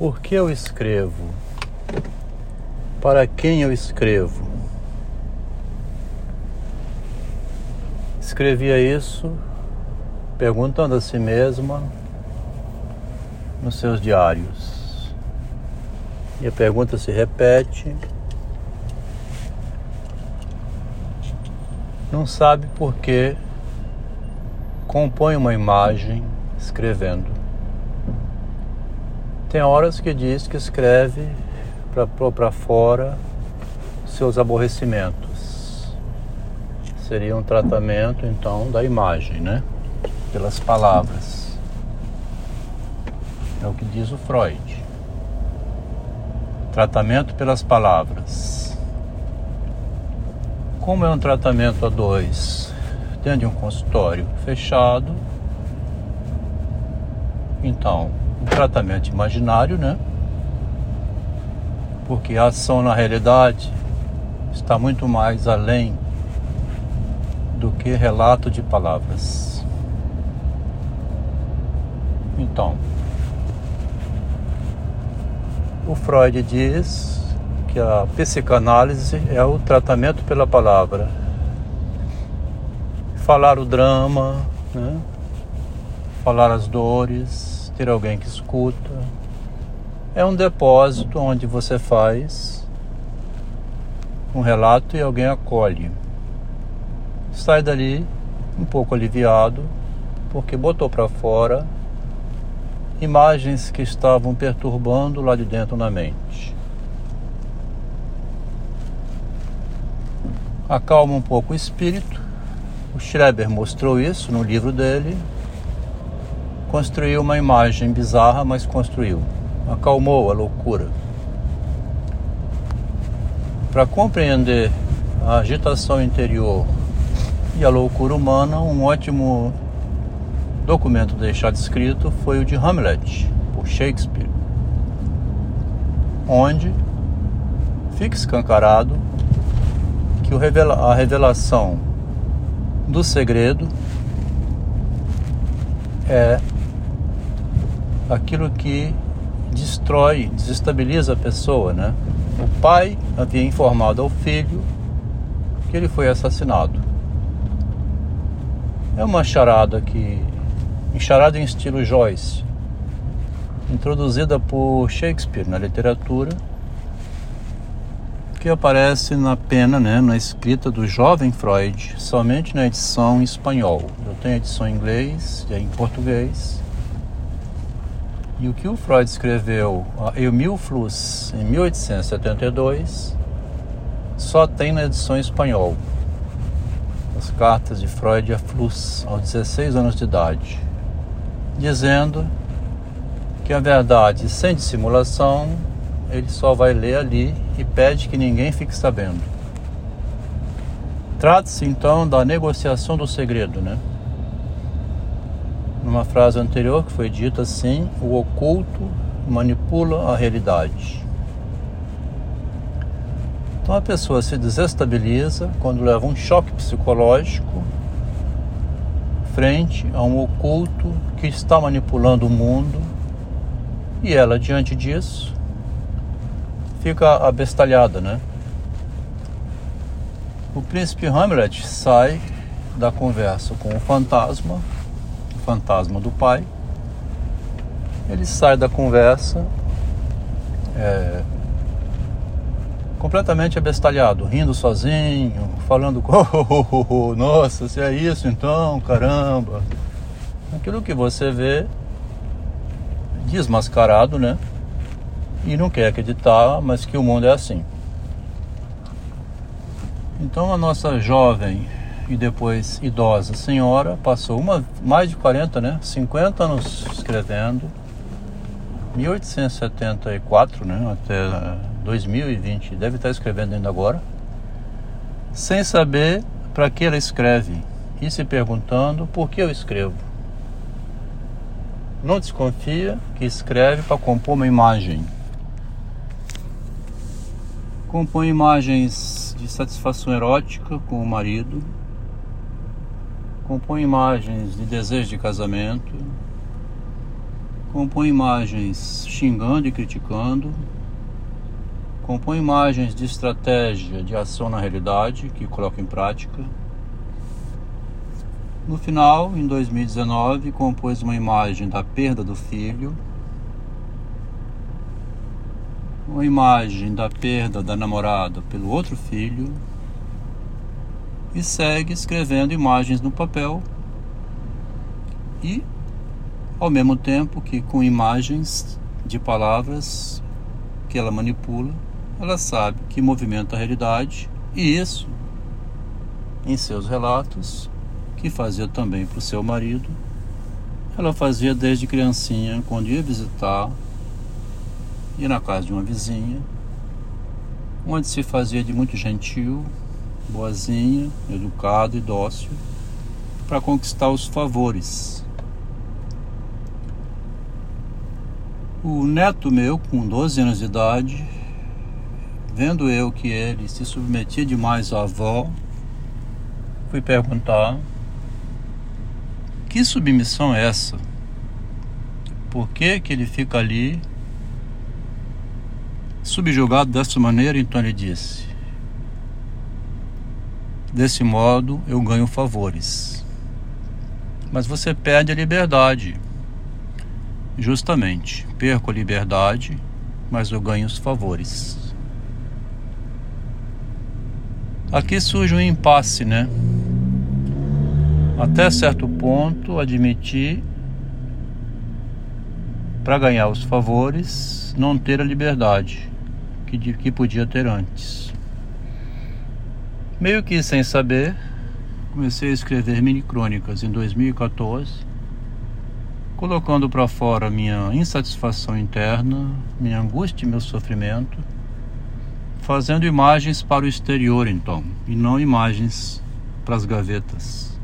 Por que eu escrevo? Para quem eu escrevo? Escrevia isso perguntando a si mesma nos seus diários. E a pergunta se repete. Não sabe por que compõe uma imagem escrevendo. Tem horas que diz que escreve para fora seus aborrecimentos. Seria um tratamento então da imagem, né? Pelas palavras. É o que diz o Freud. Tratamento pelas palavras. Como é um tratamento a dois? Dentro de um consultório fechado. Então, um tratamento imaginário, né? Porque a ação na realidade está muito mais além do que relato de palavras. Então, o Freud diz que a psicanálise é o tratamento pela palavra. Falar o drama, né? falar as dores, ter alguém que escuta. É um depósito onde você faz um relato e alguém acolhe. Sai dali um pouco aliviado, porque botou para fora imagens que estavam perturbando lá de dentro na mente. Acalma um pouco o espírito. O Schreber mostrou isso no livro dele. Construiu uma imagem bizarra, mas construiu. Acalmou a loucura. Para compreender a agitação interior e a loucura humana, um ótimo documento deixado escrito foi o de Hamlet, por Shakespeare, onde fica escancarado que a revelação do segredo é aquilo que destrói, desestabiliza a pessoa, né? O pai havia informado ao filho que ele foi assassinado. É uma charada que Encharada em estilo Joyce, introduzida por Shakespeare na literatura, que aparece na pena, né, na escrita do jovem Freud, somente na edição em espanhol. Eu tenho a edição em inglês e em português. E o que o Freud escreveu a Emil Fluss em 1872 só tem na edição em espanhol. As cartas de Freud a Fluss aos 16 anos de idade dizendo que a verdade sem dissimulação ele só vai ler ali e pede que ninguém fique sabendo. Trata-se então da negociação do segredo, né? Numa frase anterior que foi dita assim: o oculto manipula a realidade. Então a pessoa se desestabiliza quando leva um choque psicológico frente a um oculto que está manipulando o mundo e ela, diante disso, fica abestalhada, né? O príncipe Hamlet sai da conversa com o fantasma, fantasma do pai. Ele sai da conversa é, completamente abestalhado, rindo sozinho, falando, oh, nossa, se é isso então, caramba. Aquilo que você vê desmascarado, né? E não quer acreditar, mas que o mundo é assim. Então a nossa jovem e depois idosa senhora passou uma, mais de 40, né? 50 anos escrevendo. 1874, né? Até 2020, deve estar escrevendo ainda agora, sem saber para que ela escreve e se perguntando por que eu escrevo. Não desconfia que escreve para compor uma imagem. Compõe imagens de satisfação erótica com o marido, compõe imagens de desejo de casamento, compõe imagens xingando e criticando, compõe imagens de estratégia de ação na realidade que coloca em prática. No final, em 2019, compôs uma imagem da perda do filho, uma imagem da perda da namorada pelo outro filho e segue escrevendo imagens no papel e ao mesmo tempo que com imagens de palavras que ela manipula, ela sabe que movimenta a realidade e isso em seus relatos que fazia também para o seu marido, ela fazia desde criancinha quando ia visitar ia na casa de uma vizinha, onde se fazia de muito gentil, boazinha, educado e dócil, para conquistar os favores. O neto meu, com 12 anos de idade, vendo eu que ele se submetia demais à avó, fui perguntar: que submissão é essa? Por que, que ele fica ali subjugado dessa maneira? Então ele disse: Desse modo eu ganho favores. Mas você perde a liberdade. Justamente, perco a liberdade, mas eu ganho os favores. Aqui surge um impasse, né? Até certo ponto, admitir para ganhar os favores, não ter a liberdade que, que podia ter antes. Meio que sem saber, comecei a escrever mini crônicas em 2014, colocando para fora minha insatisfação interna, minha angústia e meu sofrimento, fazendo imagens para o exterior então, e não imagens para as gavetas.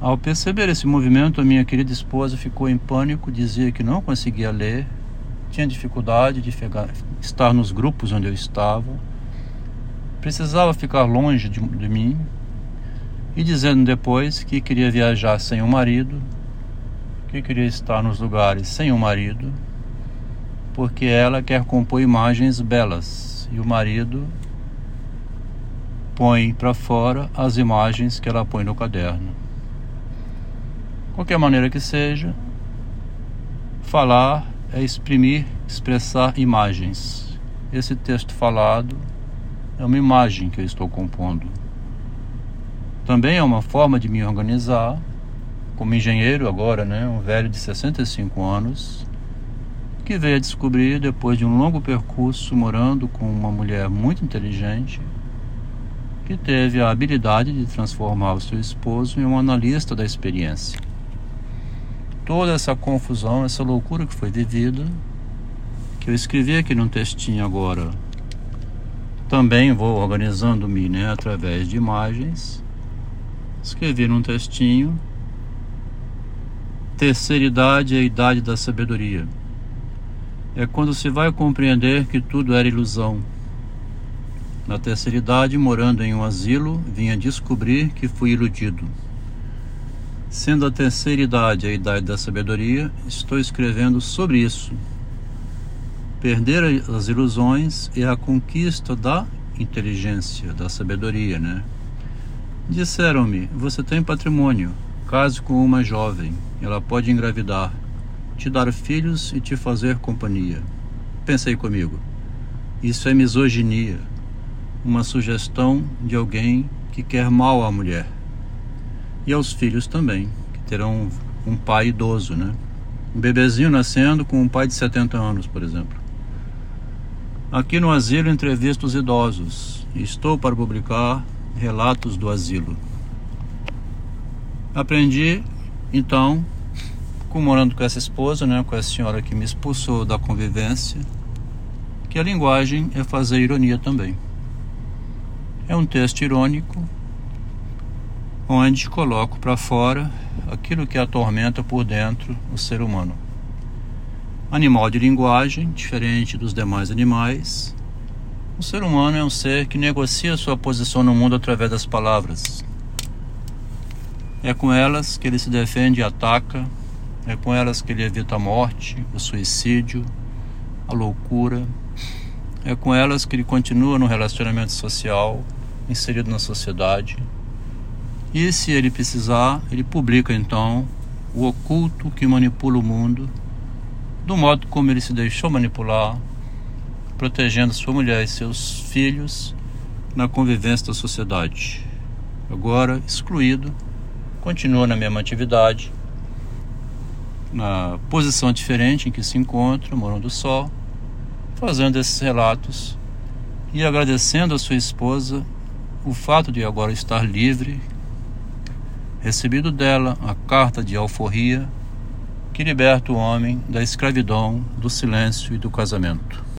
Ao perceber esse movimento, a minha querida esposa ficou em pânico, dizia que não conseguia ler, tinha dificuldade de estar nos grupos onde eu estava precisava ficar longe de, de mim e dizendo depois que queria viajar sem o marido, que queria estar nos lugares sem o marido, porque ela quer compor imagens belas e o marido põe para fora as imagens que ela põe no caderno. Qualquer maneira que seja, falar é exprimir, expressar imagens. Esse texto falado é uma imagem que eu estou compondo. Também é uma forma de me organizar como engenheiro agora, né, um velho de 65 anos, que veio a descobrir depois de um longo percurso morando com uma mulher muito inteligente, que teve a habilidade de transformar o seu esposo em um analista da experiência. Toda essa confusão, essa loucura que foi vivida, que eu escrevi aqui num textinho agora também vou organizando-me né, através de imagens. Escrevi num textinho. Terceira idade é a idade da sabedoria. É quando se vai compreender que tudo era ilusão. Na terceira idade, morando em um asilo, vinha descobrir que fui iludido. Sendo a terceira idade a idade da sabedoria, estou escrevendo sobre isso perder as ilusões é a conquista da inteligência, da sabedoria, né? Disseram-me: Você tem patrimônio. Case com uma jovem. Ela pode engravidar, te dar filhos e te fazer companhia. Pensei comigo: Isso é misoginia. Uma sugestão de alguém que quer mal à mulher. E aos filhos também, que terão um pai idoso, né? Um bebezinho nascendo com um pai de 70 anos, por exemplo. Aqui no asilo entrevisto os idosos. Estou para publicar relatos do asilo. Aprendi, então, com, morando com essa esposa, né, com essa senhora que me expulsou da convivência, que a linguagem é fazer ironia também. É um texto irônico, onde coloco para fora aquilo que atormenta por dentro o ser humano animal de linguagem, diferente dos demais animais. O ser humano é um ser que negocia sua posição no mundo através das palavras. É com elas que ele se defende e ataca, É com elas que ele evita a morte, o suicídio, a loucura. É com elas que ele continua no relacionamento social, inserido na sociedade. E se ele precisar, ele publica então o oculto que manipula o mundo, do modo como ele se deixou manipular, protegendo sua mulher e seus filhos na convivência da sociedade. Agora excluído, continua na mesma atividade na posição diferente em que se encontra, morando do sol, fazendo esses relatos e agradecendo a sua esposa o fato de agora estar livre, recebido dela a carta de alforria que liberta o homem da escravidão, do silêncio e do casamento.